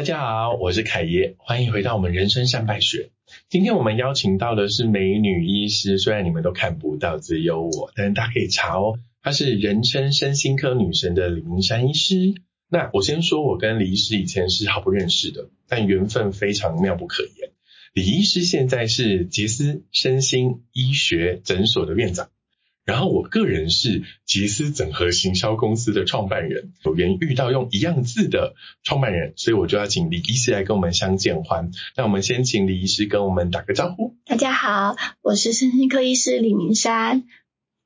大家好，我是凯爷，欢迎回到我们人生善败学。今天我们邀请到的是美女医师，虽然你们都看不到，只有我，但是大家可以查哦。她是人称身心科女神的李明山医师。那我先说，我跟李医师以前是毫不认识的，但缘分非常妙不可言。李医师现在是杰斯身心医学诊所的院长。然后我个人是杰斯整合行销公司的创办人，有缘遇到用一样字的创办人，所以我就要请李医师来跟我们相见欢。那我们先请李医师跟我们打个招呼。大家好，我是身心科医师李明山。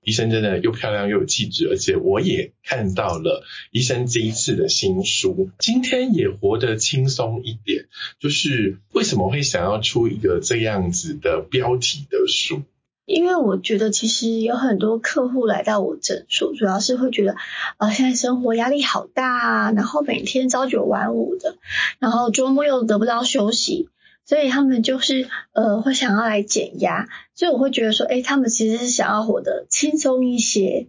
医生真的又漂亮又有气质，而且我也看到了医生这一次的新书。今天也活得轻松一点，就是为什么会想要出一个这样子的标题的书？因为我觉得其实有很多客户来到我诊所，主要是会觉得，啊，现在生活压力好大啊，然后每天朝九晚五的，然后周末又得不到休息，所以他们就是呃会想要来减压，所以我会觉得说，哎，他们其实是想要活得轻松一些，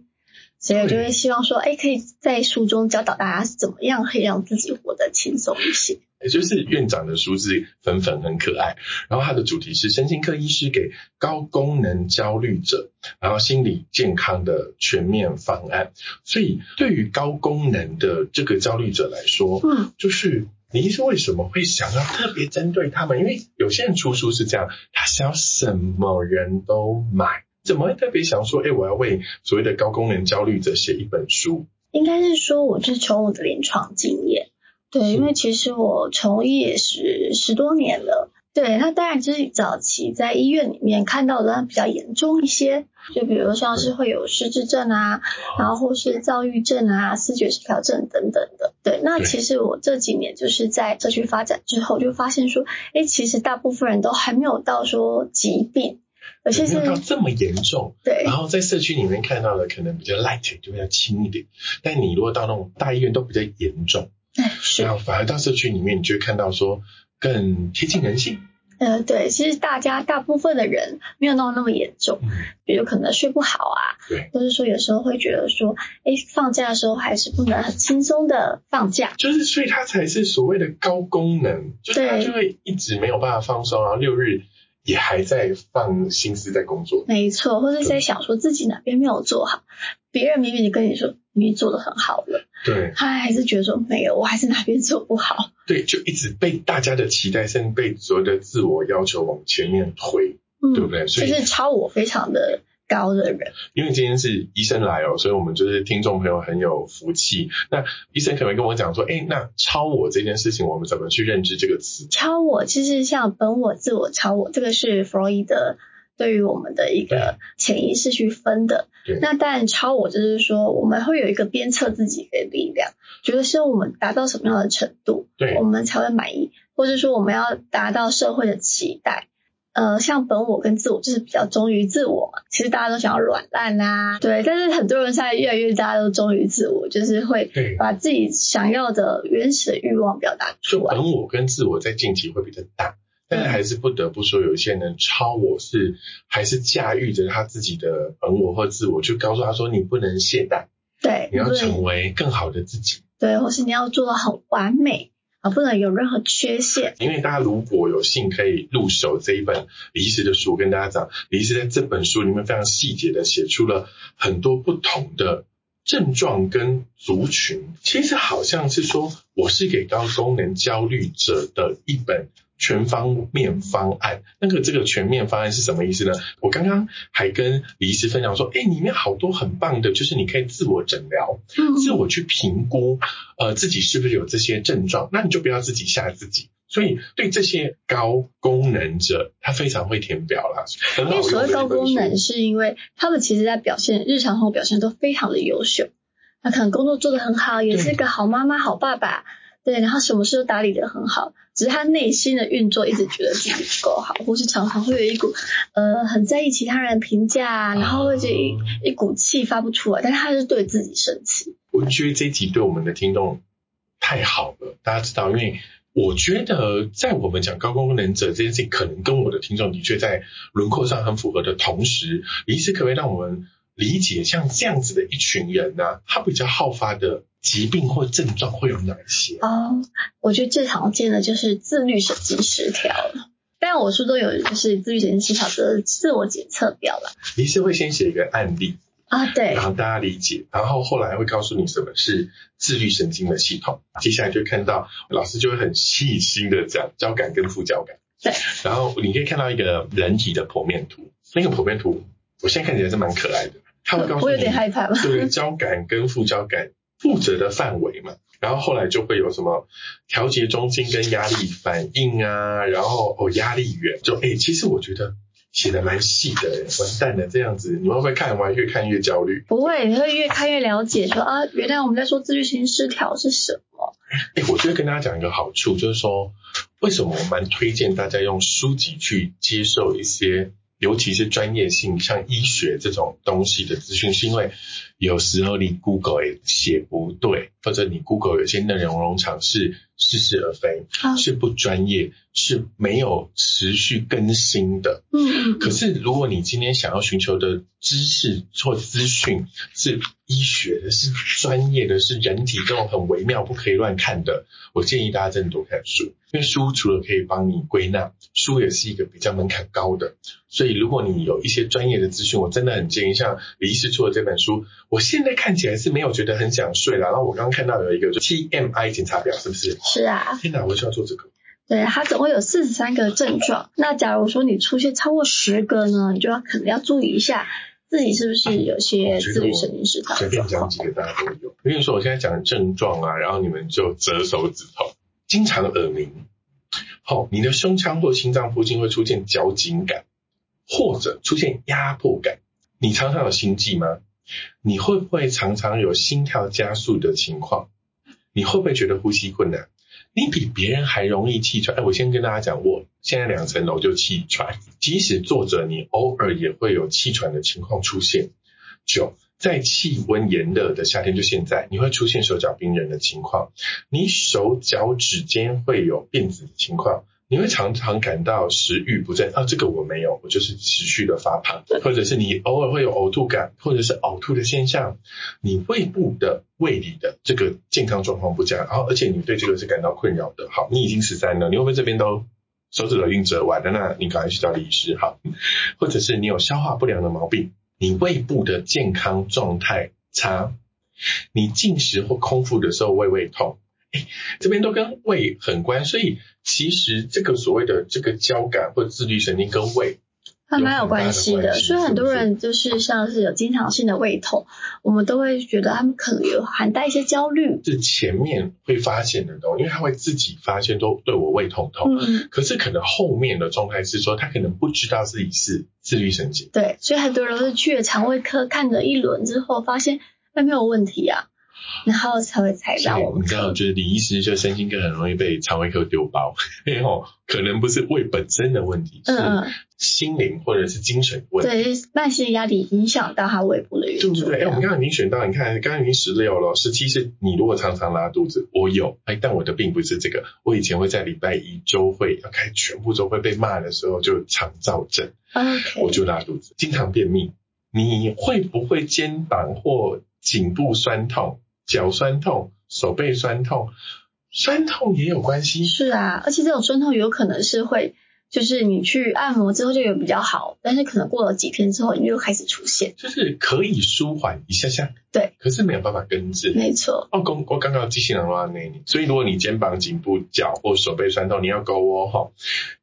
所以我就会希望说，哎，可以在书中教导大家怎么样可以让自己活得轻松一些。也就是院长的书是粉粉很可爱，然后它的主题是身心科医师给高功能焦虑者，然后心理健康的全面方案。所以对于高功能的这个焦虑者来说，嗯，就是你是为什么会想要特别针对他们？因为有些人出书是这样，他想要什么人都买，怎么会特别想说，哎，我要为所谓的高功能焦虑者写一本书？应该是说，我是从我的临床经验。对，因为其实我从业是十多年了。对，那当然就是早期在医院里面看到的比较严重一些，就比如像是会有失智症啊，然后或是躁郁症啊、视觉失调症等等的。对，那其实我这几年就是在社区发展之后，就发现说，哎，其实大部分人都还没有到说疾病，而且是到这么严重。对，然后在社区里面看到的可能比较 light，就比较轻一点，但你如果到那种大医院都比较严重。然后反而到社区里面，你就会看到说更贴近人性。呃，对，其实大家大部分的人没有闹那么严重，比如可能睡不好啊，对，或者说有时候会觉得说，哎，放假的时候还是不能很轻松的放假。就是所以它才是所谓的高功能，就是他就会一直没有办法放松，然后六日也还在放心思在工作。没错，或者在想说自己哪边没有做好，别人明明就跟你说你做的很好了。对，他还是觉得说没有，我还是哪边做不好。对，就一直被大家的期待，甚至被所有的自我要求往前面推，对不对？所以是超我非常的高的人。因为今天是医生来哦，所以我们就是听众朋友很有福气。那医生可能跟我讲说，哎，那超我这件事情，我们怎么去认知这个词？超我其实像本我、自我、超我，这个是弗洛伊德。对于我们的一个潜意识去分的，那当然超我就是说，我们会有一个鞭策自己的力量，觉得是我们达到什么样的程度，对，我们才会满意，或者说我们要达到社会的期待。呃，像本我跟自我就是比较忠于自我嘛，其实大家都想要软烂啦，对，但是很多人现在越来越大家都忠于自我，就是会把自己想要的原始的欲望表达出来。本我跟自我在近期会比较大。但是还是不得不说，有一些人超我是还是驾驭着他自己的本我或自我，就告诉他说：“你不能懈怠，对，你要成为更好的自己，对，或是你要做的很完美啊，不能有任何缺陷。”因为大家如果有幸可以入手这一本李医师的书，跟大家讲，李医师在这本书里面非常细节的写出了很多不同的症状跟族群，其实好像是说我是给高功能焦虑者的一本。全方面方案，那个这个全面方案是什么意思呢？我刚刚还跟李医师分享说，哎，里面好多很棒的，就是你可以自我诊疗，自我去评估，呃，自己是不是有这些症状，那你就不要自己吓自己。所以对这些高功能者，他非常会填表啦。因为所谓高功能，是因为他们其实在表现日常生活表现都非常的优秀，他可能工作做得很好，也是个好妈妈、好爸爸。对，然后什么事都打理得很好，只是他内心的运作一直觉得自己不够好，或是常常会有一股呃很在意其他人评价，然后会这一一股气发不出来，但是他是对自己生气。我觉得这一集对我们的听众太好了，大家知道，因为我觉得在我们讲高功能者这件事情，可能跟我的听众的确在轮廓上很符合的同时，李医师可不可以让我们理解像这样子的一群人呢？他比较好发的。疾病或症状会有哪一些？哦，我觉得最常见的就是自律神经失调了。但我书都有就是自律神经失调的自我检测表了。你是会先写一个案例啊，对，然后大家理解，然后后来会告诉你什么是自律神经的系统。接下来就看到老师就会很细心的讲交感跟副交感。对，然后你可以看到一个人体的剖面图，那个剖面图我现在看起来是蛮可爱的。他会告诉你，我有点害怕。对，交感跟副交感负责的范围嘛，然后后来就会有什么调节中心跟压力反应啊，然后哦压力源，就哎，其实我觉得写的蛮细的，完蛋了这样子，你会不会看完越看越焦虑？不会，你会越看越了解，说啊，原来我们在说自律神经失调是什么？哎，我觉得跟大家讲一个好处，就是说为什么我蛮推荐大家用书籍去接受一些。尤其是专业性，像医学这种东西的资讯，是因为有时候你 Google 也写不对，或者你 Google 有些内容农场是似是而非，是不专业，是没有持续更新的。嗯，可是如果你今天想要寻求的知识或资讯是医学的，是专业的，是人体这种很微妙不可以乱看的，我建议大家真的多看书。因为书除了可以帮你归纳，书也是一个比较门槛高的，所以如果你有一些专业的资讯，我真的很建议像李医师出的这本书，我现在看起来是没有觉得很想睡了。然后我刚刚看到有一个就 TMI 检查表，是不是？是啊。天哪，我需要做这个。对，它总共有四十三个症状。那假如说你出现超过十个呢，你就要可能要注意一下自己是不是有些自律神经失调。随便讲几个大家都有。比如说我现在讲的症状啊，然后你们就折手指头。经常耳鸣，好，你的胸腔或心脏附近会出现绞紧感，或者出现压迫感。你常常有心悸吗？你会不会常常有心跳加速的情况？你会不会觉得呼吸困难？你比别人还容易气喘？哎，我先跟大家讲，我现在两层楼就气喘，即使坐着，你偶尔也会有气喘的情况出现。九。在气温炎热的夏天，就现在，你会出现手脚冰冷的情况，你手脚指尖会有变紫的情况，你会常常感到食欲不振啊，这个我没有，我就是持续的发胖，或者是你偶尔会有呕吐感，或者是呕吐的现象，你胃部的胃里的这个健康状况不佳，然后而且你对这个是感到困扰的。好，你已经十三了，你会不会这边都手指头硬折完了？那你赶快去找李医师好，或者是你有消化不良的毛病。你胃部的健康状态差，你进食或空腹的时候胃胃痛，哎，这边都跟胃很关，所以其实这个所谓的这个交感或自律神经跟胃。还蛮有关系的，所以很多人就是像是有经常性的胃痛，我们都会觉得他们可能有含带一些焦虑。是前面会发现的东西，因为他会自己发现都对我胃痛痛，嗯，可是可能后面的状态是说他可能不知道自己是自律神经。对，所以很多人都是去了肠胃科看了一轮之后，发现那没有问题啊。然后才会踩到我们。你知道，就是李医师就身心科很容易被肠胃科丢包，因为哦，可能不是胃本身的问题，是心灵或者是精神问题。对，慢性压力影响到他胃部的运作。对对对，哎，我们刚刚已经选到，你看，刚刚已经十六了，十七是你如果常常拉肚子，我有，哎，但我的并不是这个，我以前会在礼拜一周会要开全部周会被骂的时候就肠燥症，我就拉肚子，经常便秘。你会不会肩膀或颈部酸痛？脚酸痛、手背酸痛，酸痛也有关系。是啊，而且这种酸痛有可能是会，就是你去按摩之后就有比较好，但是可能过了几天之后，你又开始出现。就是可以舒缓一下下，对，可是没有办法根治。没错。哦，公我刚刚机器人话那你，所以如果你肩膀、颈部、脚或手背酸痛，你要勾哦哈。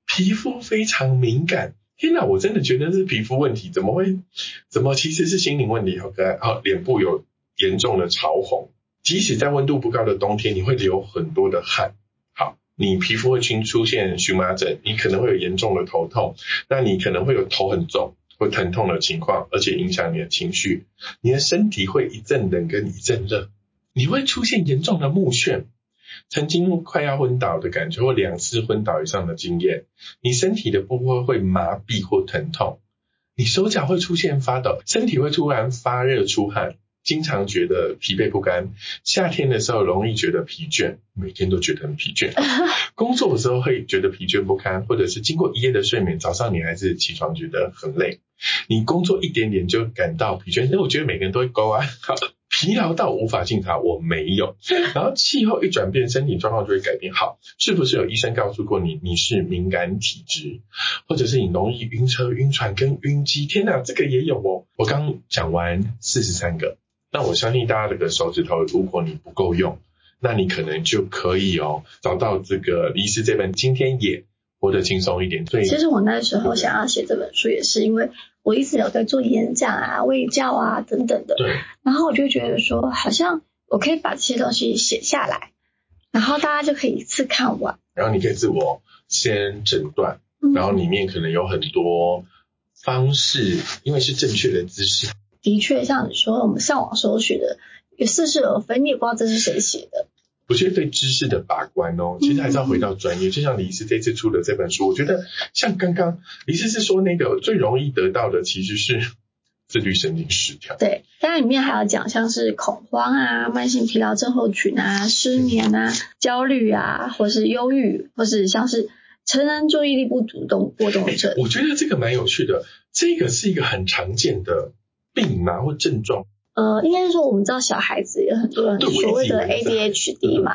皮肤非常敏感，天哪，我真的觉得是皮肤问题，怎么会？怎么其实是心灵问题？好可爱，好脸部有。严重的潮红，即使在温度不高的冬天，你会流很多的汗。好，你皮肤会出出现荨麻疹，你可能会有严重的头痛，那你可能会有头很重或疼痛的情况，而且影响你的情绪。你的身体会一阵冷跟一阵热，你会出现严重的目眩，曾经快要昏倒的感觉或两次昏倒以上的经验。你身体的部分会麻痹或疼痛，你手脚会出现发抖，身体会突然发热出汗。经常觉得疲惫不堪，夏天的时候容易觉得疲倦，每天都觉得很疲倦。工作的时候会觉得疲倦不堪，或者是经过一夜的睡眠，早上你还是起床觉得很累。你工作一点点就感到疲倦，那我觉得每个人都会勾啊。疲劳到无法进查，我没有。然后气候一转变，身体状况就会改变。好，是不是有医生告诉过你你是敏感体质，或者是你容易晕车、晕船跟晕机？天哪，这个也有哦！我刚讲完四十三个，那我相信大家这个手指头，如果你不够用，那你可能就可以哦找到这个李斯这本《今天也活得轻松一点》。对，其实我那时候想要写这本书，也是因为。我一直有在做演讲啊、卫教啊等等的，对。然后我就觉得说，好像我可以把这些东西写下来，然后大家就可以一次看完。然后你可以自我先诊断，然后里面可能有很多方式，因为是正确的姿势。的确，像你说，我们上网搜取的也似是而非，你也不知道这是谁写的。我觉得对知识的把关哦，其实还是要回到专业。就像李斯这次出的这本书，我觉得像刚刚李斯是说那个最容易得到的其实是 自律神经失调。对，它里面还要讲像是恐慌啊、慢性疲劳症候群啊、失眠啊、焦虑啊，或是忧郁，或是像是成人注意力不主动波动症。我觉得这个蛮有趣的，这个是一个很常见的病嘛或症状。呃，应该是说我们知道小孩子有很多人所谓的 ADHD 嘛，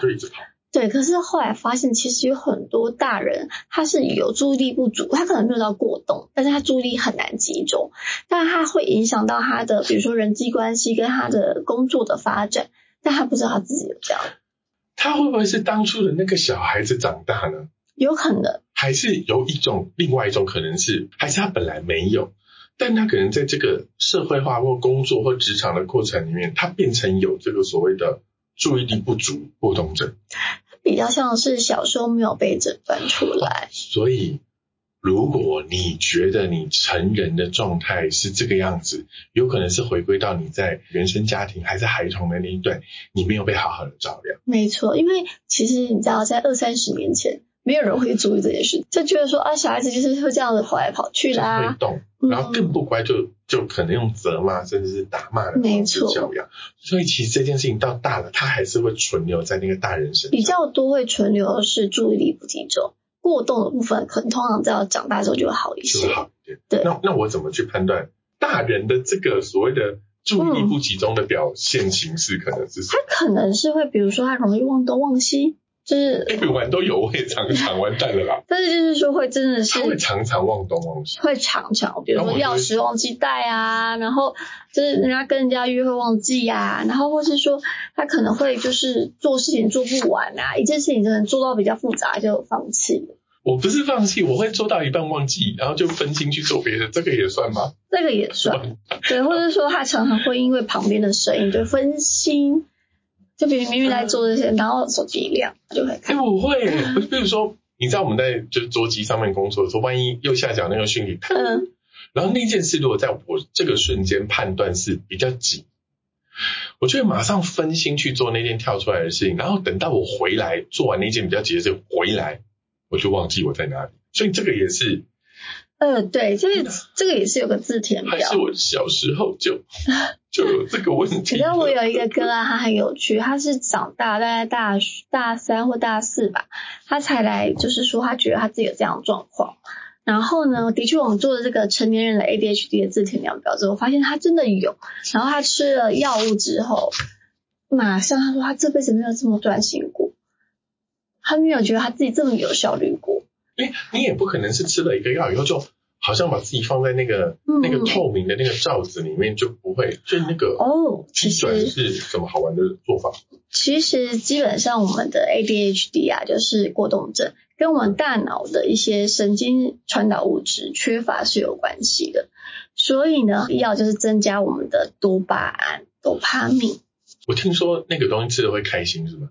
对，可是后来发现其实有很多大人他是有注意力不足，他可能没有到过动，但是他注意力很难集中，但他会影响到他的比如说人际关系跟他的工作的发展，但他不知道他自己有这样。他会不会是当初的那个小孩子长大呢？有可能，还是有一种另外一种可能是，还是他本来没有。但他可能在这个社会化或工作或职场的过程里面，他变成有这个所谓的注意力不足过动症，比较像是小时候没有被诊断出来。所以，如果你觉得你成人的状态是这个样子，有可能是回归到你在原生家庭还是孩童的那一段，你没有被好好的照料。没错，因为其实你知道，在二三十年前。没有人会注意这件事，就觉得说啊，小孩子就是会这样子跑来跑去啦，会动，然后更不乖就就可能用责骂甚至是打骂的方式教养。所以其实这件事情到大了，他还是会存留在那个大人身上。比较多会存留的是注意力不集中、过动的部分，可能通常在长大之后就会好一些。就好一点。对。那那我怎么去判断大人的这个所谓的注意力不集中的表现形式可能是？他可能是会，比如说他容易忘东忘西。就是 玩都有，我也常常完蛋了啦。但是就是说会真的是会常常忘东忘西，会常常，比如说钥匙忘记带啊，然后就是人家跟人家约会忘记呀，然后或是说他可能会就是做事情做不完啊，一件事情真的做到比较复杂就放弃了。我不是放弃，我会做到一半忘记，然后就分心去做别的，这个也算吗？这个也算，对，或者说他常常会因为旁边的声音就分心。就比如明明在做这些，然后手机一亮就会看。不会，比如说，你知道我们在就是桌机上面工作的时候，万一右下角那个讯息，嗯，然后那件事如果在我这个瞬间判断是比较急，我就会马上分心去做那件跳出来的事情，然后等到我回来做完那件比较急的事回来，我就忘记我在哪里。所以这个也是。呃，对，这个这个也是有个字填表。还是我小时候就就有这个问题。其实我有一个哥啊，他很有趣，他是长大大概大大三或大四吧，他才来，就是说他觉得他自己有这样的状况。然后呢，的确我们做了这个成年人的 ADHD 的字填量表之后，发现他真的有。然后他吃了药物之后，马上他说他这辈子没有这么专心过，他没有觉得他自己这么有效率过。哎，你也不可能是吃了一个药以后，就好像把自己放在那个那个透明的那个罩子里面，就不会就那个哦。其实是什么好玩的做法？其实基本上我们的 ADHD 啊，就是过动症，跟我们大脑的一些神经传导物质缺乏是有关系的。所以呢，药就是增加我们的多巴胺、多巴胺。我听说那个东西吃了会开心，是吗？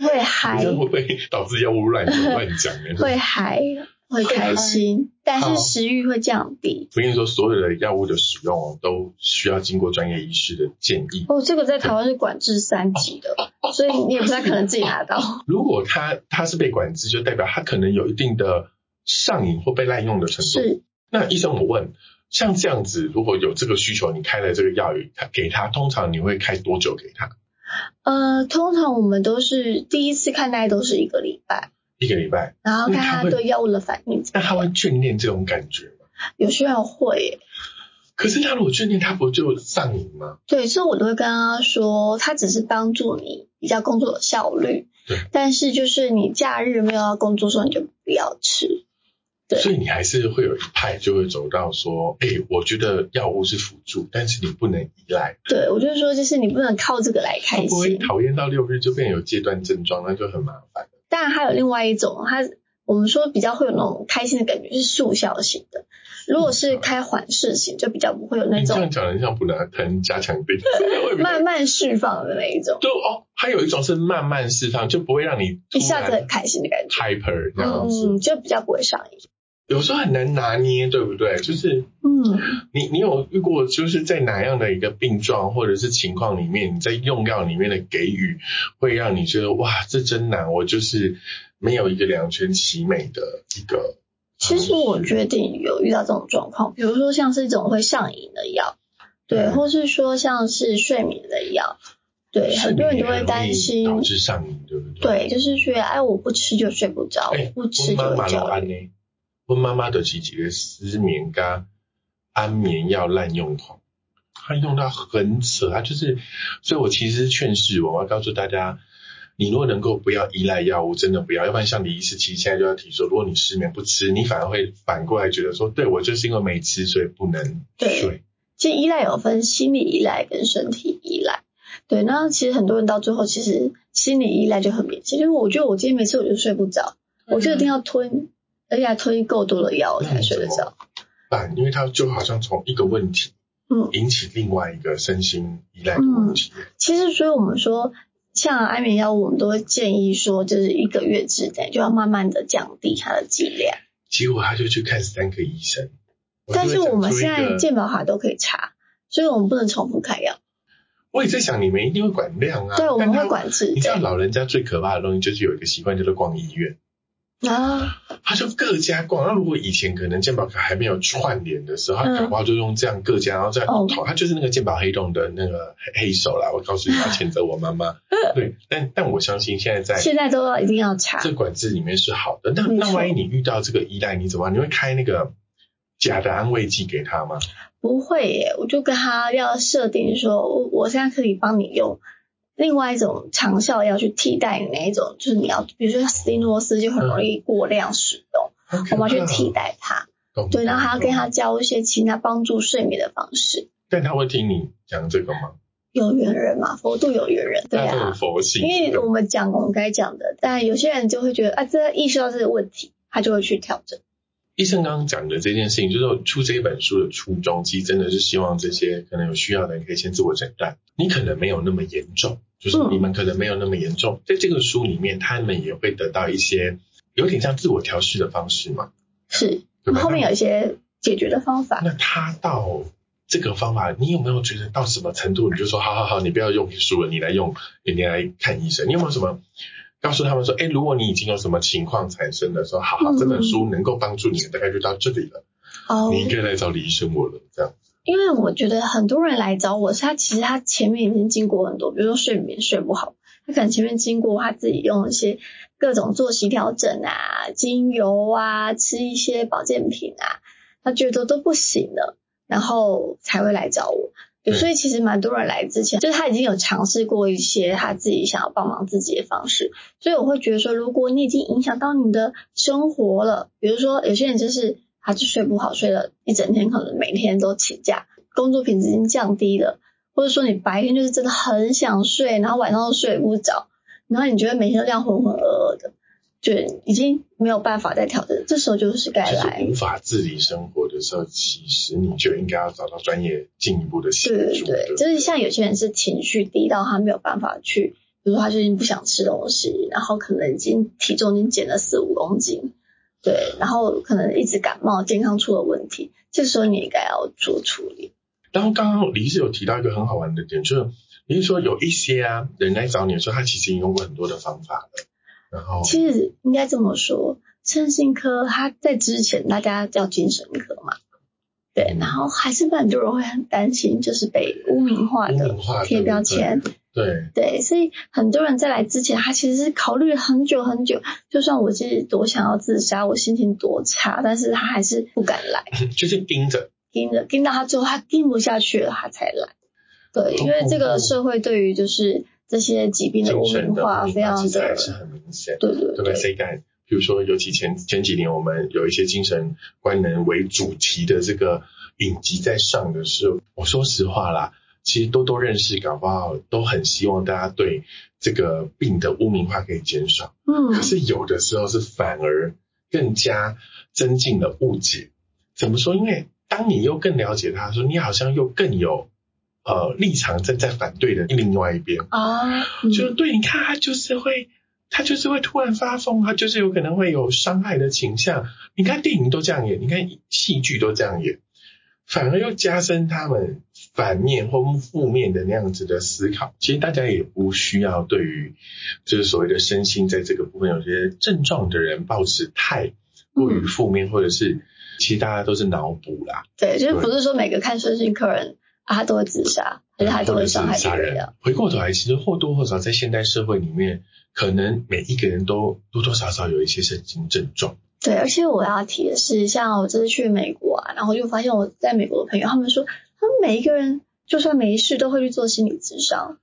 会嗨。会不会导致药物乱乱讲呢？会嗨，会开心，但是食欲会降低。我跟你说，所有的药物的使用都需要经过专业医师的建议。哦，这个在台湾是管制三级的，所以你也不太可能自己拿到。如果他他是被管制，就代表他可能有一定的上瘾或被滥用的程度。是。那医生，我问。像这样子，如果有这个需求，你开了这个药，他给他，通常你会开多久给他？呃，通常我们都是第一次看，大概都是一个礼拜。一个礼拜。然后看他对药物的反应。那他会眷恋这种感觉吗？有需要会。可是他如果眷恋，他不就上瘾吗？对，所以我都会跟他说，他只是帮助你比较工作的效率。对。但是就是你假日没有要工作的时候，你就不要吃。对。所以你还是会有一派就会走到说，哎，我觉得药物是辅助，但是你不能依赖。对，我就是说，就是你不能靠这个来开心。不会讨厌到六日就变有戒断症状，那就很麻烦。当然还有另外一种，它我们说比较会有那种开心的感觉，是速效型的。如果是开缓释型，就比较不会有那种。这样讲，人像补拿疼加强病，慢慢释放的那一种。就哦，还有一种是慢慢释放，就不会让你一下子很开心的感觉。Hyper 这样子，嗯，就比较不会上瘾。有时候很难拿捏，对不对？就是，嗯，你你有遇过，就是在哪样的一个病状或者是情况里面，你在用药里面的给予，会让你觉得哇，这真难，我就是没有一个两全其美的一个。其实我决定有遇到这种状况，比如说像是一种会上瘾的药，对，或是说像是睡眠的药，对，很多人都会担心导致上瘾，对不对？对，就是说，哎，我不吃就睡不着，我不吃就焦虑。我妈妈的几几个失眠加安眠药滥用狂，她用到很扯，她就是，所以我其实劝示我，我要告诉大家。你如果能够不要依赖药物，真的不要，要不然像李医师其实现在就要提说，如果你失眠不吃，你反而会反过来觉得说，对我就是因为没吃，所以不能睡。其实依赖有分心理依赖跟身体依赖，对，那其实很多人到最后其实心理依赖就很明显，因为我觉得我今天没吃我就睡不着，我就一定要吞，而且吞够多的药才睡得着。但因为它就好像从一个问题，嗯，引起另外一个身心依赖的问题。其实所以我们说。像安眠药，我们都会建议说，就是一个月之内就要慢慢的降低它的剂量。结果他就去看三个医生。但是我们现在健保卡都可以查，所以我们不能重复开药。我也在想，你们一定会管量啊。对，我们会管制。你知道老人家最可怕的东西，就是有一个习惯，叫做逛医院。啊，他就各家逛。那如果以前可能健保卡还没有串联的时候，他搞不好就用这样各家，然后再跑。他就是那个健保黑洞的那个黑手啦。我告诉你，要谴责我妈妈。对，但但我相信现在在现在都要一定要查。这管制里面是好的。那那万一你遇到这个依赖，你怎么？你会开那个假的安慰剂给他吗？不会耶，我就跟他要设定说，我我现在可以帮你用。另外一种长效药去替代你那一种，就是你要，比如说斯蒂诺斯就很容易过量使用，我们要去替代它。对，然后还要跟他教一些其他帮助睡眠的方式。但他会听你讲这个吗？有缘人嘛，佛度有缘人，对啊，佛性。因为我们讲我们该讲的，但有些人就会觉得啊，这意识到这个问题，他就会去调整。医生刚刚讲的这件事情，就是出这本书的初衷，其实真的是希望这些可能有需要的人可以先自我诊断。你可能没有那么严重，就是你们可能没有那么严重，在这个书里面，他们也会得到一些有点像自我调试的方式嘛。是，后面有一些解决的方法。那他到这个方法，你有没有觉得到什么程度，你就说好好好，你不要用书了，你来用，你来看医生。你有没有什么？告诉他们说，哎，如果你已经有什么情况产生的时候，好好，这本书能够帮助你，大概就到这里了。哦，你应该来找李医生我了，这样。因为我觉得很多人来找我，是他其实他前面已经经过很多，比如说睡眠睡不好，他可能前面经过他自己用一些各种作息调整啊、精油啊、吃一些保健品啊，他觉得都不行了，然后才会来找我。所以其实蛮多人来之前，就是他已经有尝试过一些他自己想要帮忙自己的方式。所以我会觉得说，如果你已经影响到你的生活了，比如说有些人就是他就睡不好，睡了一整天，可能每天都请假，工作品质已经降低了，或者说你白天就是真的很想睡，然后晚上都睡不着，然后你觉得每天都这样浑浑噩噩的。就已经没有办法再调整，这时候就是该来。无法自理生活的时候，其实你就应该要找到专业进一步的协助。对对，就是像有些人是情绪低到他没有办法去，比如说他最近不想吃东西，然后可能已经体重已经减了四五公斤，对，然后可能一直感冒，健康出了问题，这时候你应该要做处理。然后刚刚李是有提到一个很好玩的点，就是比如说有一些啊人来找你的时候，他其实已经用过很多的方法了。其实应该这么说，身心科它在之前大家叫精神科嘛，对，然后还是蛮多人会很担心，就是被污名化的贴标签，对对，所以很多人在来之前，他其实是考虑了很久很久，就算我其实多想要自杀，我心情多差，但是他还是不敢来，就是盯着。盯着，盯到他最后他盯不下去了，他才来。对，因为这个社会对于就是这些疾病的污名化非常的是很明显，对对对？谁敢？比如说，尤其前前几年，我们有一些精神官能为主题的这个影集在上的时候，我说实话啦，其实多多认识，搞不好都很希望大家对这个病的污名化可以减少。嗯，可是有的时候是反而更加增进了误解。怎么说？因为当你又更了解他，说你好像又更有呃立场正在反对的另外一边啊，就对，你看他就是会。他就是会突然发疯，他就是有可能会有伤害的倾向。你看电影都这样演，你看戏剧都这样演，反而又加深他们反面或负面的那样子的思考。其实大家也不需要对于就是所谓的身心在这个部分有些症状的人保持太过于负面，或者是其实大家都是脑补啦。对，就是不是说每个看身心客人啊，他都会自杀，而且他都会伤害别人。回过头来，其实或多或少在现代社会里面。可能每一个人都多多少少有一些神经症状。对，而且我要提的是，像我这次去美国啊，然后就发现我在美国的朋友，他们说，他们每一个人就算没事都会去做心理咨商。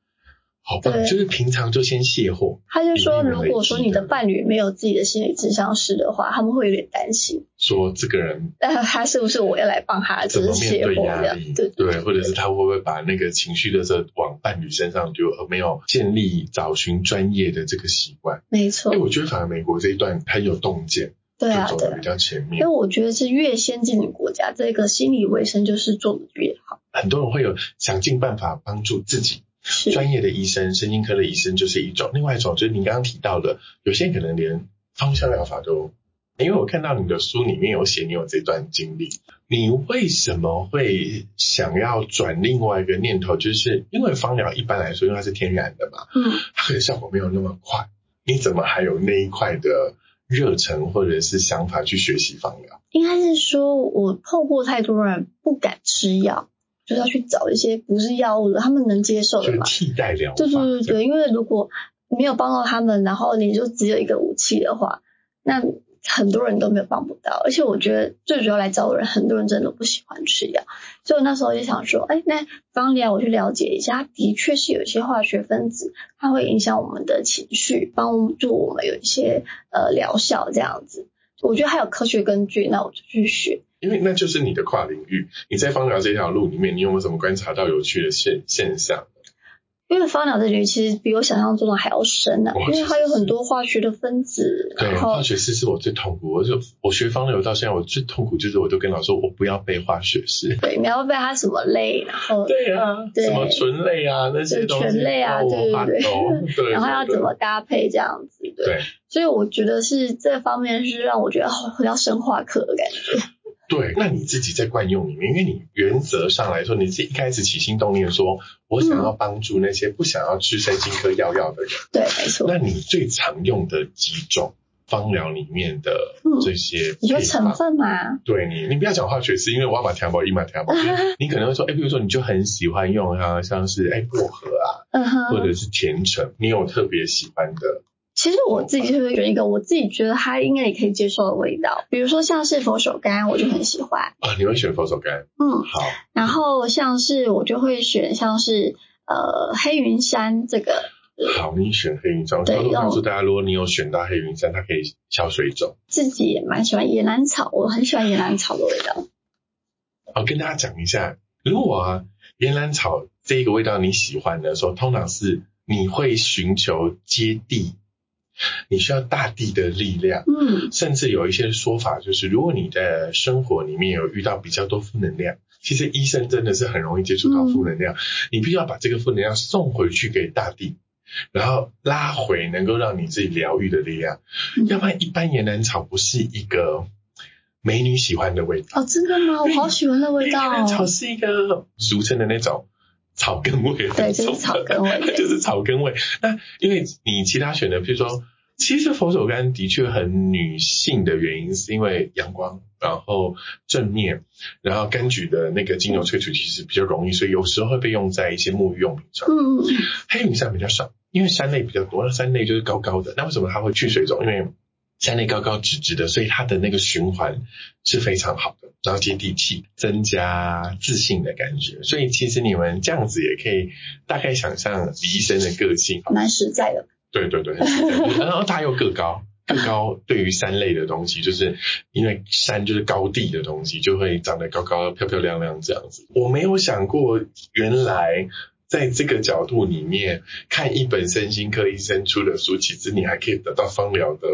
好棒，就是平常就先卸货。他就说，如果说你的伴侣没有自己的心理咨商师的话，他们会有点担心，说这个人，呃，他是不是我要来帮他，怎么面对压力？对对，或者是他会不会把那个情绪的这往伴侣身上，丢？而没有建立找寻专业的这个习惯？没错。哎，我觉得反而美国这一段很有洞见，对啊，走的比较前面。因为我觉得是越先进的国家，这个心理卫生就是做的越好。很多人会有想尽办法帮助自己。专业的医生，神经科的医生就是一种，另外一种就是你刚刚提到的，有些人可能连芳香疗法都，因为我看到你的书里面有写你有这段经历，你为什么会想要转另外一个念头？就是因为芳疗一般来说，因为它是天然的嘛，嗯，它可能效果没有那么快，你怎么还有那一块的热忱或者是想法去学习芳疗？应该是说我碰过太多人不敢吃药。就是要去找一些不是药物的，他们能接受的嘛？替代疗法。对对对对，因为如果没有帮到他们，然后你就只有一个武器的话，那很多人都没有帮不到。而且我觉得最主要来找的人，很多人真的不喜欢吃药，所以我那时候就想说，哎，那方疗我去了解一下，它的确是有一些化学分子，它会影响我们的情绪，帮助我们有一些呃疗效这样子。我觉得还有科学根据，那我就去学。因为那就是你的跨领域，你在芳疗这条路里面，你有没有什么观察到有趣的现现象？因为芳疗这领域其实比我想象中的还要深啊，因为它有很多化学的分子。对，化学式是我最痛苦，我就我学芳疗到现在，我最痛苦就是我都跟老师说，我不要背化学式。对，你要背它什么类，然后对啊，什么醇类啊那些东西，醛类啊，对对 对，然后要怎么搭配这样子，对。所以我觉得是这方面是让我觉得好像生化课的感觉。对，那你自己在惯用里面，因为你原则上来说，你是一开始起心动念说，我想要帮助那些不想要吃神经科药药的人。对，没错。那你最常用的几种方疗里面的这些，你说成分吗？对你，你不要讲化学式，因为我要把调包一码调 包。你可能会说，哎，比如说你就很喜欢用啊，像是哎薄荷啊，或者是甜橙，你有特别喜欢的？其实我自己就是有一个我自己觉得它应该也可以接受的味道，比如说像是佛手柑，我就很喜欢啊。你会选佛手柑？嗯，好。然后像是我就会选像是呃黑云山这个。好，你选黑云杉。对，告诉大家，如果你有选到黑云山，它可以消水肿。自己也蛮喜欢野兰草，我很喜欢野兰草的味道。我，跟大家讲一下，如果啊野兰草这一个味道你喜欢的时候，通常是你会寻求接地。你需要大地的力量，嗯，甚至有一些说法，就是如果你的生活里面有遇到比较多负能量，其实医生真的是很容易接触到负能量，你必须要把这个负能量送回去给大地，然后拉回能够让你自己疗愈的力量，要不然一般岩兰草不是一个美女喜欢的味道。哦，真的吗？我好喜欢那味道，岩兰草是一个俗称的那种。草根味，对，就是草根味，就是草根味。那因为你其他选的，比如说，其实佛手柑的确很女性的原因，是因为阳光，然后正面，然后柑橘的那个精油萃取其实比较容易，所以有时候会被用在一些沐浴用品上。嗯嗯。黑云杉比较少，因为山类比较多，那山类就是高高的。那为什么它会去水肿？因为山类高高直直的，所以它的那个循环是非常好的。然后接地气，增加自信的感觉。所以其实你们这样子也可以大概想象李医生的个性，蛮实在的。对对对，然后它又个高。个高对于山类的东西，就是因为山就是高地的东西，就会长得高高、漂漂亮亮这样子。我没有想过，原来在这个角度里面看一本身心科医生出的书，其实你还可以得到芳疗的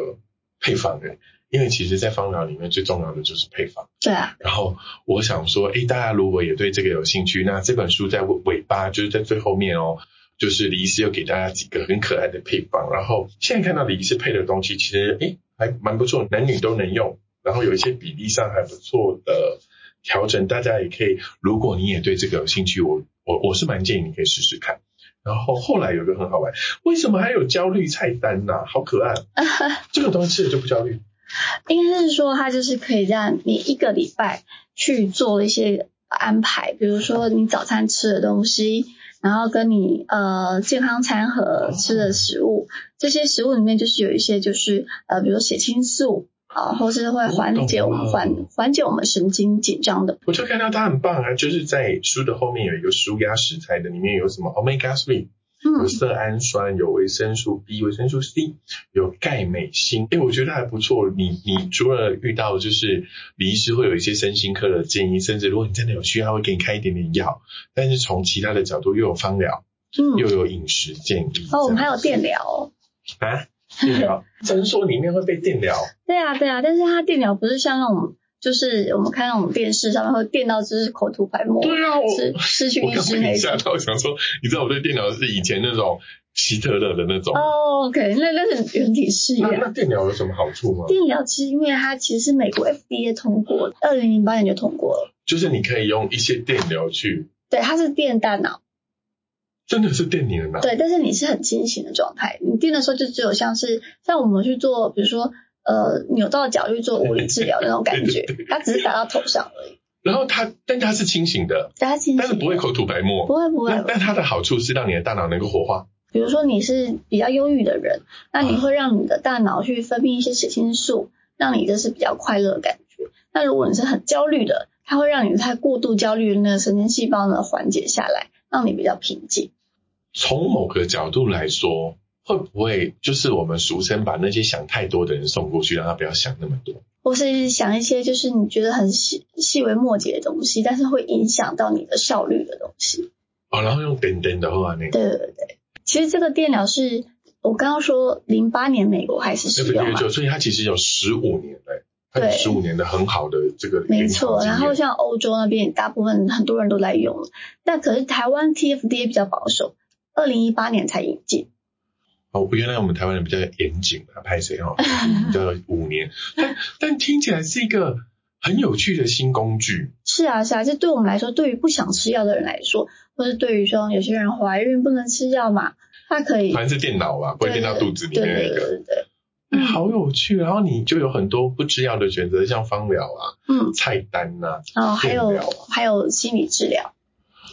配方诶。因为其实，在芳疗里面最重要的就是配方。对啊。然后我想说，哎，大家如果也对这个有兴趣，那这本书在尾巴就是在最后面哦。就是李医师又给大家几个很可爱的配方，然后现在看到李医师配的东西，其实诶还蛮不错，男女都能用，然后有一些比例上还不错的调整，大家也可以，如果你也对这个有兴趣，我我我是蛮建议你可以试试看。然后后来有个很好玩，为什么还有焦虑菜单呢？好可爱，这个东西吃了就不焦虑。应该是说它就是可以让你一个礼拜去做一些安排，比如说你早餐吃的东西。然后跟你呃健康餐盒吃的食物，这些食物里面就是有一些就是呃，比如说血清素啊，或是会缓解我们缓缓解我们神经紧张的。我就看到它很棒啊，就是在书的后面有一个舒压食材的，里面有什么 omega three。有色氨酸，有维生素 B、维生素 C，有钙、镁、锌。哎，我觉得还不错。你你除了遇到就是李医师会有一些身心科的建议，甚至如果你真的有需要，会给你开一点点药。但是从其他的角度，又有方疗，嗯，又有饮食建议。哦，我们还有电疗啊？电疗？诊所里面会被电疗？对啊，对啊，但是它电疗不是像那种。就是我们看那种电视上面会电到就是口吐白沫，对啊，我失去意识那种。我想说，你知道我对电疗是以前那种希特勒的那种。哦，OK，那那是人体试验。那电疗有什么好处吗？电疗其实因为它其实是美国 FDA 通过，二零零八年就通过了。就是你可以用一些电疗去。对，它是电大脑。真的是电你的脑。对，但是你是很清醒的状态，你电的时候就只有像是像我们去做，比如说。呃，扭到脚去做物理治疗的那种感觉，它只是打到头上而已。然后它，但它是清醒的，它清醒，但是不会口吐白沫，不会不会。但它的好处是让你的大脑能够活化。比如说你是比较忧郁的人，那你会让你的大脑去分泌一些血清素，让你就是比较快乐的感觉。那如果你是很焦虑的，它会让你太过度焦虑的那个神经细胞呢缓解下来，让你比较平静。从某个角度来说。会不会就是我们俗称把那些想太多的人送过去，让他不要想那么多？或是想一些就是你觉得很细细微末节的东西，但是会影响到你的效率的东西。哦，然后用点点的话那对对对，其实这个电疗是我刚刚说零八年美国开始使用嘛，所以它其实有十五年嘞，对，十五年的很好的这个没错。然后像欧洲那边大部分很多人都在用，但可是台湾 TFDA 比较保守，二零一八年才引进。哦，原来我们台湾人比较严谨啊，拍谁哈？叫 五年，但但听起来是一个很有趣的新工具。是啊，是啊，这对我们来说，对于不想吃药的人来说，或是对于说有些人怀孕不能吃药嘛，它可以。反正是电脑吧，不会电到肚子里面那个。对对对。好有趣，然后你就有很多不吃药的选择，像芳疗啊，嗯，菜单呐，哦，还有还有心理治疗。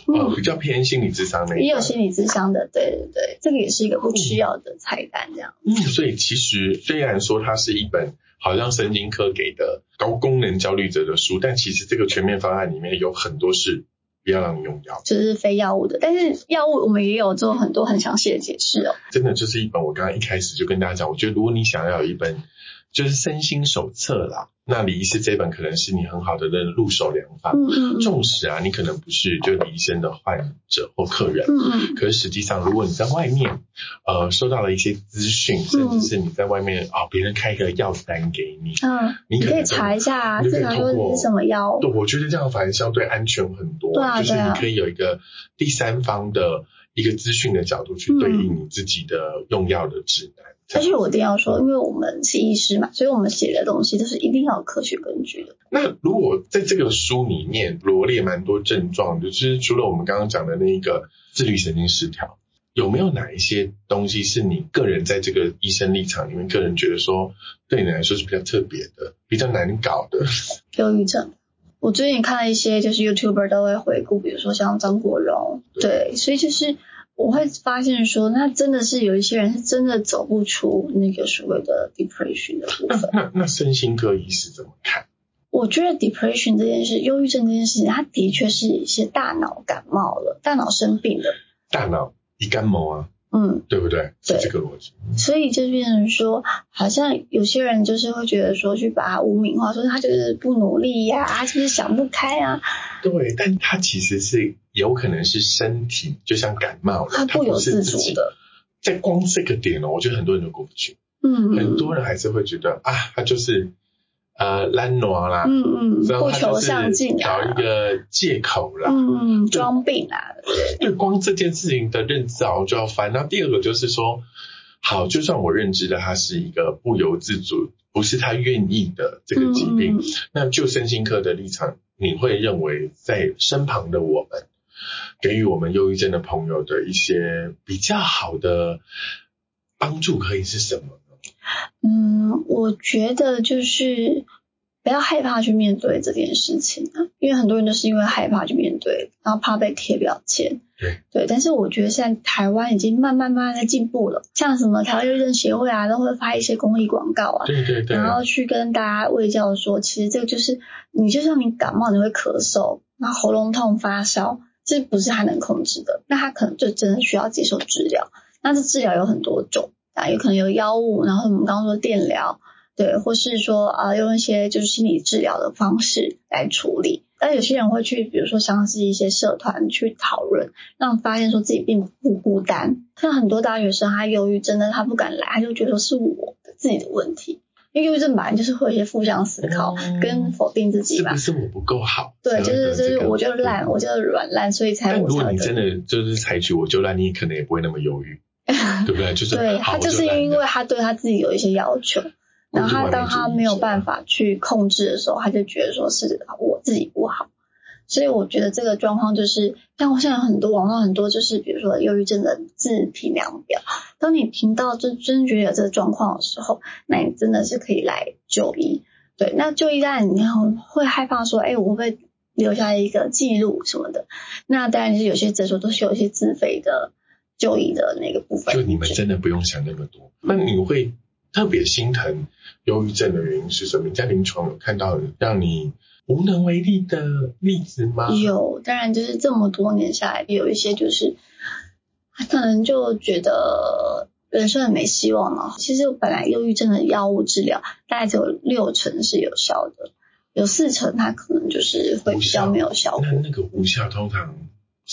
嗯，比较偏心理智商那也有心理智商的，对对对，这个也是一个不需要的菜单这样。嗯，所以其实虽然说它是一本好像神经科给的高功能焦虑者的书，但其实这个全面方案里面有很多是不要让你用药，就是非药物的。但是药物我们也有做很多很详细的解释哦。真的就是一本，我刚刚一开始就跟大家讲，我觉得如果你想要有一本就是身心手册啦。那李医师这本可能是你很好的那入手良方。嗯嗯。纵使啊，你可能不是就李医生的患者或客人。嗯嗯。可是实际上，如果你在外面，呃，收到了一些资讯，甚至是你在外面啊，别人开一个药单给你，嗯，你可以查一下，这个到底是什么药？对，我觉得这样反而相对安全很多。对啊，就是你可以有一个第三方的一个资讯的角度去对应你自己的用药的指南。但是我一定要说，因为我们是医师嘛，所以我们写的东西都是一定要有科学根据的。那如果在这个书里面罗列蛮多症状，就是除了我们刚刚讲的那一个自律神经失调，有没有哪一些东西是你个人在这个医生立场里面，个人觉得说对你来说是比较特别的、比较难搞的？忧郁症。我最近看了一些，就是 YouTuber 都会回顾，比如说像张国荣，对，所以就是。我会发现说，那真的是有一些人是真的走不出那个所谓的 depression 的部分。那那身心科医师怎么看？我觉得 depression 这件事，忧郁症这件事情，它的确是一些大脑感冒了，大脑生病了。大脑一感冒啊，嗯，对不对？是对这个逻辑。所以就变成说，好像有些人就是会觉得说，去把他污名化，说他就是不努力呀、他就是想不开啊，对，但他其实是有可能是身体，就像感冒了，他不由自。主的。在光这个点哦，我觉得很多人都过不去，嗯，很多人还是会觉得啊，他就是呃懒惰啦，嗯嗯，不求上进找一啊，个借口啦。嗯，装病啦，对，光这件事情的认知好像就要翻。那第二个就是说，好，就算我认知的他是一个不由自主，不是他愿意的这个疾病，那就身心科的立场，你会认为在身旁的我们，给予我们忧郁症的朋友的一些比较好的帮助可以是什么呢？嗯，我觉得就是不要害怕去面对这件事情啊，因为很多人都是因为害怕去面对，然后怕被贴标签。对对，但是我觉得现在台湾已经慢慢慢慢在进步了，像什么台湾忧郁症协会啊，都会发一些公益广告啊，对对对，然后去跟大家卫教说，其实这个就是你就像你感冒，你会咳嗽，然后喉咙痛、发烧，这不是他能控制的，那他可能就真的需要接受治疗。那这治疗有很多种啊，有可能有药物，然后我们刚刚说电疗，对，或是说啊用一些就是心理治疗的方式来处理。但有些人会去，比如说相是一些社团去讨论，让发现说自己并不孤单。像很多大学生，他忧郁症，但是他不敢来，他就觉得是我自己的问题。因为忧郁症本来就是会有一些负向思考嗯跟否定自己嘛是不，是我不够好？对，就是就是我就烂，我就软烂，所以才才如果你真的就是采取我就烂，你可能也不会那么忧郁，对不对？就是对他就是因为他对他自己有一些要求，然后他当他没有办法去控制的时候，他就觉得说是我自己不好。所以我觉得这个状况就是，像我现在很多网上很多就是，比如说忧郁症的自评量表，当你听到就真觉得有这个状况的时候，那你真的是可以来就医。对，那就医当然你要会害怕说，哎，我会留下一个记录什么的？那当然就是有些诊所都是有一些自费的就医的那个部分。就你们真的不用想那么多。那你会特别心疼忧郁症的原因是什么？你在临床有看到让你无能为力的例子吗？有，当然就是这么多年下来，有一些就是他可能就觉得人生很没希望了。其实本来忧郁症的药物治疗大概只有六成是有效的，有四成它可能就是会比较没有效果。那那个无效通常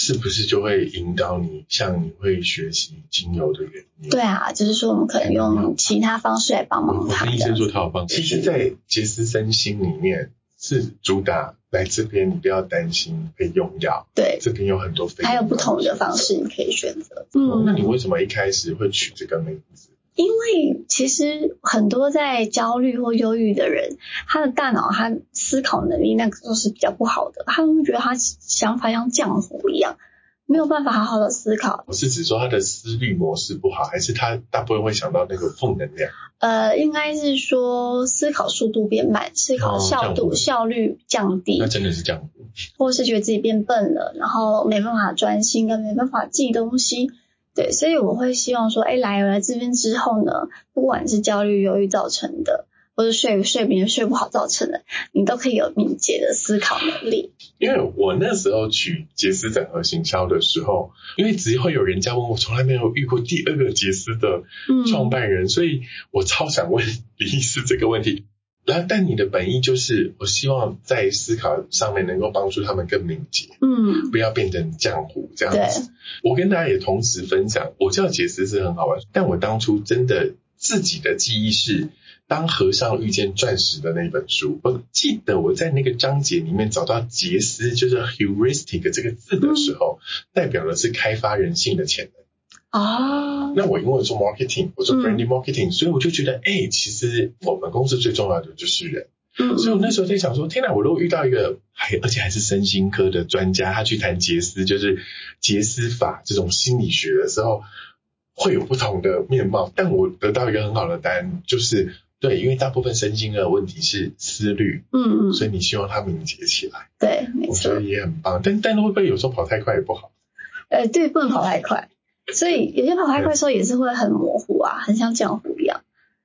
是不是就会引导你像你会学习精油的原因？对啊，就是说我们可能用其他方式来帮忙他我跟医生。说他有帮。其实，在杰斯身心里面是主打来这边，你不要担心被用药，对，这边有很多非还有不同的方式你可以选择。嗯哦那你为什么一开始会取这个名字？因为其实很多在焦虑或忧郁的人，他的大脑他思考能力那个都是比较不好的，他们会觉得他想法像浆糊一样，没有办法好好的思考。我是指说他的思虑模式不好，还是他大部分会想到那个负能量？呃，应该是说思考速度变慢，思考哦效度、效率降低那，真的是这样。或是觉得自己变笨了，然后没办法专心，跟没办法记东西。对，所以我会希望说，哎，来来这边之后呢，不管是焦虑、忧郁造成的，或者睡睡眠睡不好造成的，你都可以有敏捷的思考能力。因为我那时候去杰斯整合行销的时候，因为只会有人家问我，从来没有遇过第二个杰斯的嗯创办人，所以我超想问李医师这个问题。然后，但你的本意就是，我希望在思考上面能够帮助他们更敏捷，嗯，不要变成浆糊这样子。我跟大家也同时分享，我叫杰斯是很好玩，但我当初真的自己的记忆是《当和尚遇见钻石》的那本书。我记得我在那个章节里面找到杰斯，就是 heuristic 这个字的时候，代表的是开发人性的潜能。哦，那我因为做 marketing，我做嗯 branding marketing，、所以我就觉得，哎、其实我们公司最重要的就是人。嗯所以我那时候在想说，天哪！我如果遇到一个还而且还是身心科的专家，他去谈杰斯，就是杰斯法这种心理学的时候，会有不同的面貌。但我得到一个很好的答案，就是对，因为大部分身心的问题是思虑，嗯嗯，所以你希望它敏捷起来，对，没错我觉得，也很棒。但但会不会有时候跑太快也不好？呃，对，不能跑太快，所以有些跑太快的时候也是会很模糊啊，很像浆糊一样。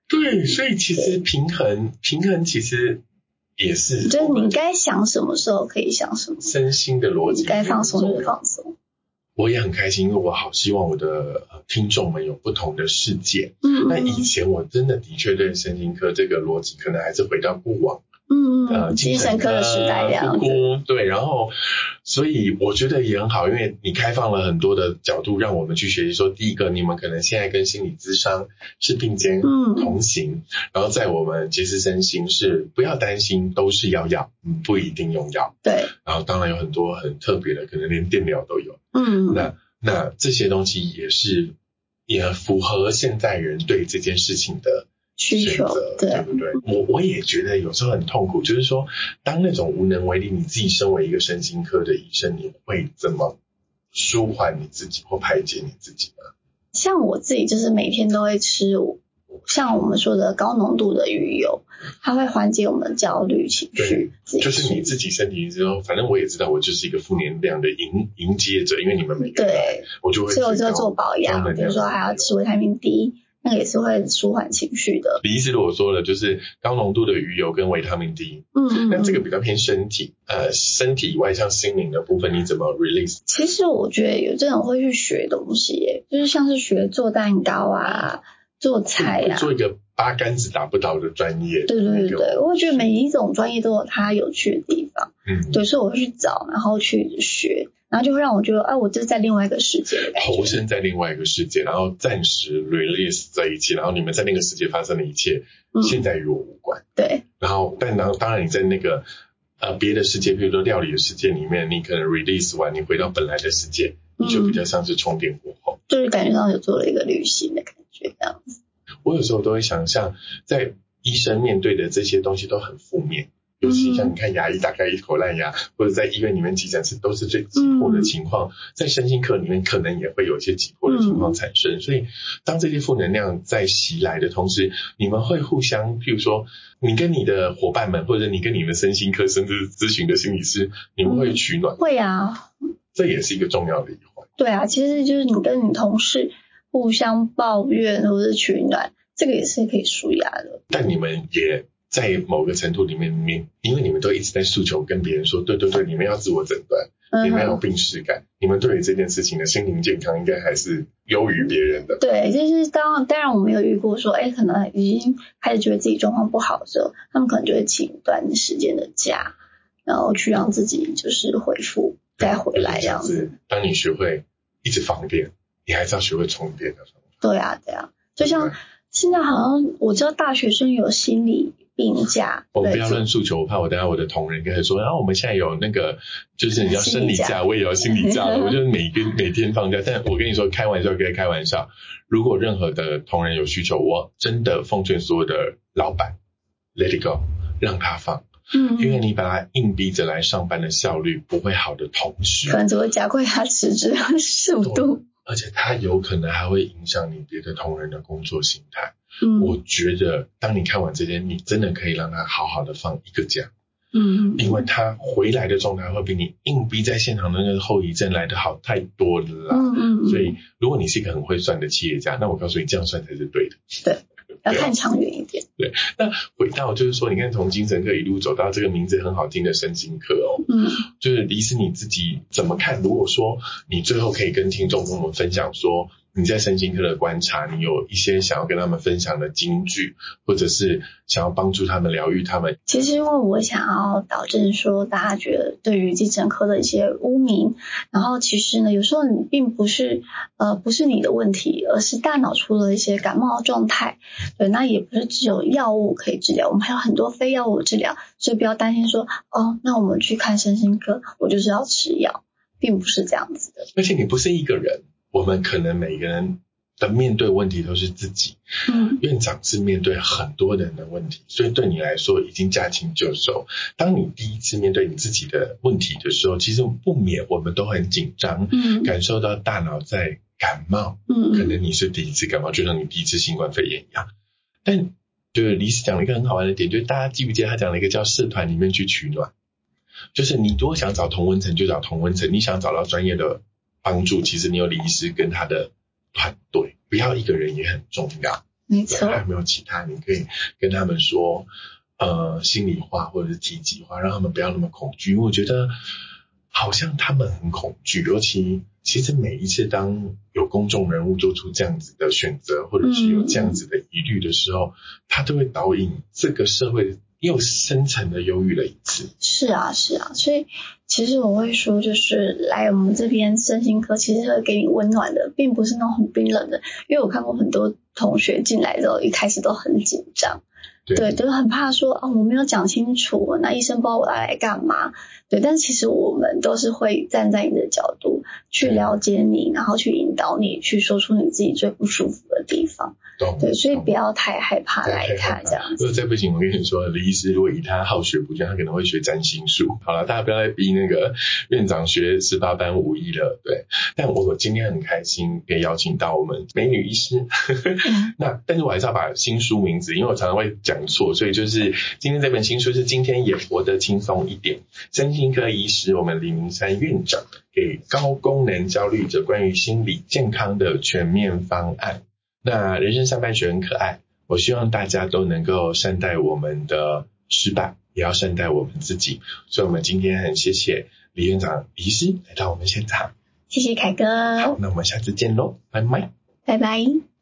对，所以其实平衡平衡其实也是，就是你该想什么时候可以想什么，身心的逻辑该放松就是放松。我也很开心，因为我好希望我的听众们有不同的世界。嗯，那以前我真的的确对身心科这个逻辑，可能还是回到过往。嗯呃，精神科的时代这样子，对，然后所以我觉得也很好，因为你开放了很多的角度，让我们去学习。说第一个，你们可能现在跟心理咨商是并肩同行，然后在我们其实身心是不要担心，都是要药，嗯，不一定用药。对，然后当然有很多很特别的，可能连电疗都有。嗯，那那这些东西也是也符合现代人对这件事情的。需求对不对？我我也觉得有时候很痛苦，就是说，当那种无能为力，你自己身为一个身心科的医生，你会怎么舒缓你自己或排解你自己呢？像我自己就是每天都会吃，像我们说的高浓度的鱼油，它会缓解我们焦虑情绪。就是你自己身体之后，反正我也知道，我就是一个负能量的迎迎接者，因为你们每个对，我就会所以我就做保养，比如说还要吃维他命 D。那也是会舒缓情绪的。李医师我说了，就是高浓度的鱼油跟维他命 D。嗯嗯。那这个比较偏身体，呃，身体以外像心灵的部分，你怎么 release？其实我觉得有这种会去学东西，就是像是学做蛋糕啊，做菜啊。做一个八竿子打不倒的专业。对对对对，我觉得每一种专业都有它有趣的地方。嗯。对，所以我会去找，然后去学。然后就会让我觉得，哎，我这是在另外一个世界的感觉，投身在另外一个世界，然后暂时 release 在一起，然后你们在那个世界发生的一切，现在与我无关。对。然后，但然后当然你在那个呃别的世界，比如说料理的世界里面，你可能 release 完，你回到本来的世界，你就比较像是充电过后，就是感觉到有做了一个旅行的感觉这样子。我有时候都会想象，在医生面对的这些东西都很负面。尤其像你看牙医打开一口烂牙，或者在医院里面急诊室都是最急迫的情况，在身心科里面可能也会有一些急迫的情况产生。所以当这些负能量在袭来的同时，你们会互相，譬如说你跟你的伙伴们，或者你跟你们身心科甚至咨询的心理师，你们会取暖。会啊，这也是一个重要的一环。对啊，其实就是你跟你同事互相抱怨或者取暖，这个也是可以舒压的。但你们也。在某个程度里面，你因为你们都一直在诉求跟别人说，对对对，你们要自我诊断，你们要有病耻感，你们对于这件事情的心灵健康应该还是优于别人的。对，就是当当然我们有遇过说，哎，可能已经开始觉得自己状况不好的时候，他们可能就会请一段时间的假，然后去让自己就是恢复再回来这样子。当你学会一直放电，你还是要学会充电的。对啊，对啊，就像现在好像我知道大学生有心理。病假，我们不要论诉求，我怕我等下我的同仁跟他说，然后我们现在有那个，就是你要生理假，我也要心理假 了，我就每天 每天放假。但我跟你说，开玩笑可以开玩笑，如果任何的同仁有需求，我真的奉劝所有的老板，Let it go，让他放，嗯，因为你把他硬逼着来上班的效率不会好的同时，可能只会加快他辞职的速度，而且他有可能还会影响你别的同仁的工作心态。嗯，我觉得当你看完这些，你真的可以让他好好的放一个假，嗯，因为他回来的状态会比你硬逼在现场的那个后遗症来的好太多了，嗯嗯，所以如果你是一个很会算的企业家，那我告诉你，这样算才是对的，对，要看长远一点，对。那回到就是说，你看从精神科一路走到这个名字很好听的神经科哦，嗯，就是李是你自己怎么看？如果说你最后可以跟听众跟我们分享说。你在身心科的观察，你有一些想要跟他们分享的金句，或者是想要帮助他们疗愈他们。其实因为我想要导正说，大家觉得对于精神科的一些污名，然后其实呢，有时候你并不是呃不是你的问题，而是大脑出了一些感冒状态。对，那也不是只有药物可以治疗，我们还有很多非药物治疗，所以不要担心说哦，那我们去看身心科，我就是要吃药，并不是这样子的。而且你不是一个人。我们可能每个人的面对问题都是自己，嗯，院长是面对很多人的问题，所以对你来说已经驾轻就熟。当你第一次面对你自己的问题的时候，其实不免我们都很紧张，嗯，感受到大脑在感冒，嗯，可能你是第一次感冒，就像你第一次新冠肺炎一样。但就是李斯讲了一个很好玩的点，就是大家记不记得他讲了一个叫社团里面去取暖，就是你如果想找同温层，就找同温层；你想找到专业的。帮助其实你有李医师跟他的团队，不要一个人也很重要。没错，还有没有其他？你可以跟他们说，呃心里话或者是积极话，让他们不要那么恐惧。因为我觉得好像他们很恐惧，尤其其实每一次当有公众人物做出这样子的选择，或者是有这样子的疑虑的时候，他都会导引这个社会又深沉的忧郁了一次。是啊，是啊，所以其实我会说，就是来我们这边身心科，其实会给你温暖的，并不是那种很冰冷的。因为我看过很多同学进来之后，一开始都很紧张，对，就是很怕说啊，我没有讲清楚，那医生不知道我来干嘛。对，但是其实我们都是会站在你的角度去了解你，然后去引导你去说出你自己最不舒服的地方。对，所以不要太害怕来看这样。如果再不行，我跟你说，李医师如果以他好学不倦，他可能会学占星术。好了，大家不要再逼那个院长学十八般武艺了。对，但我今天很开心可以邀请到我们美女医师。那但是我还是要把新书名字，因为我常常会讲错，所以就是今天这本新书是今天也活得轻松一点。身心科医师，我们李明山院长给高功能焦虑者关于心理健康的全面方案。那人生上半学很可爱，我希望大家都能够善待我们的失败，也要善待我们自己。所以，我们今天很谢谢李院长、李医师来到我们现场。谢谢凯哥。好，那我们下次见喽，拜拜。拜拜。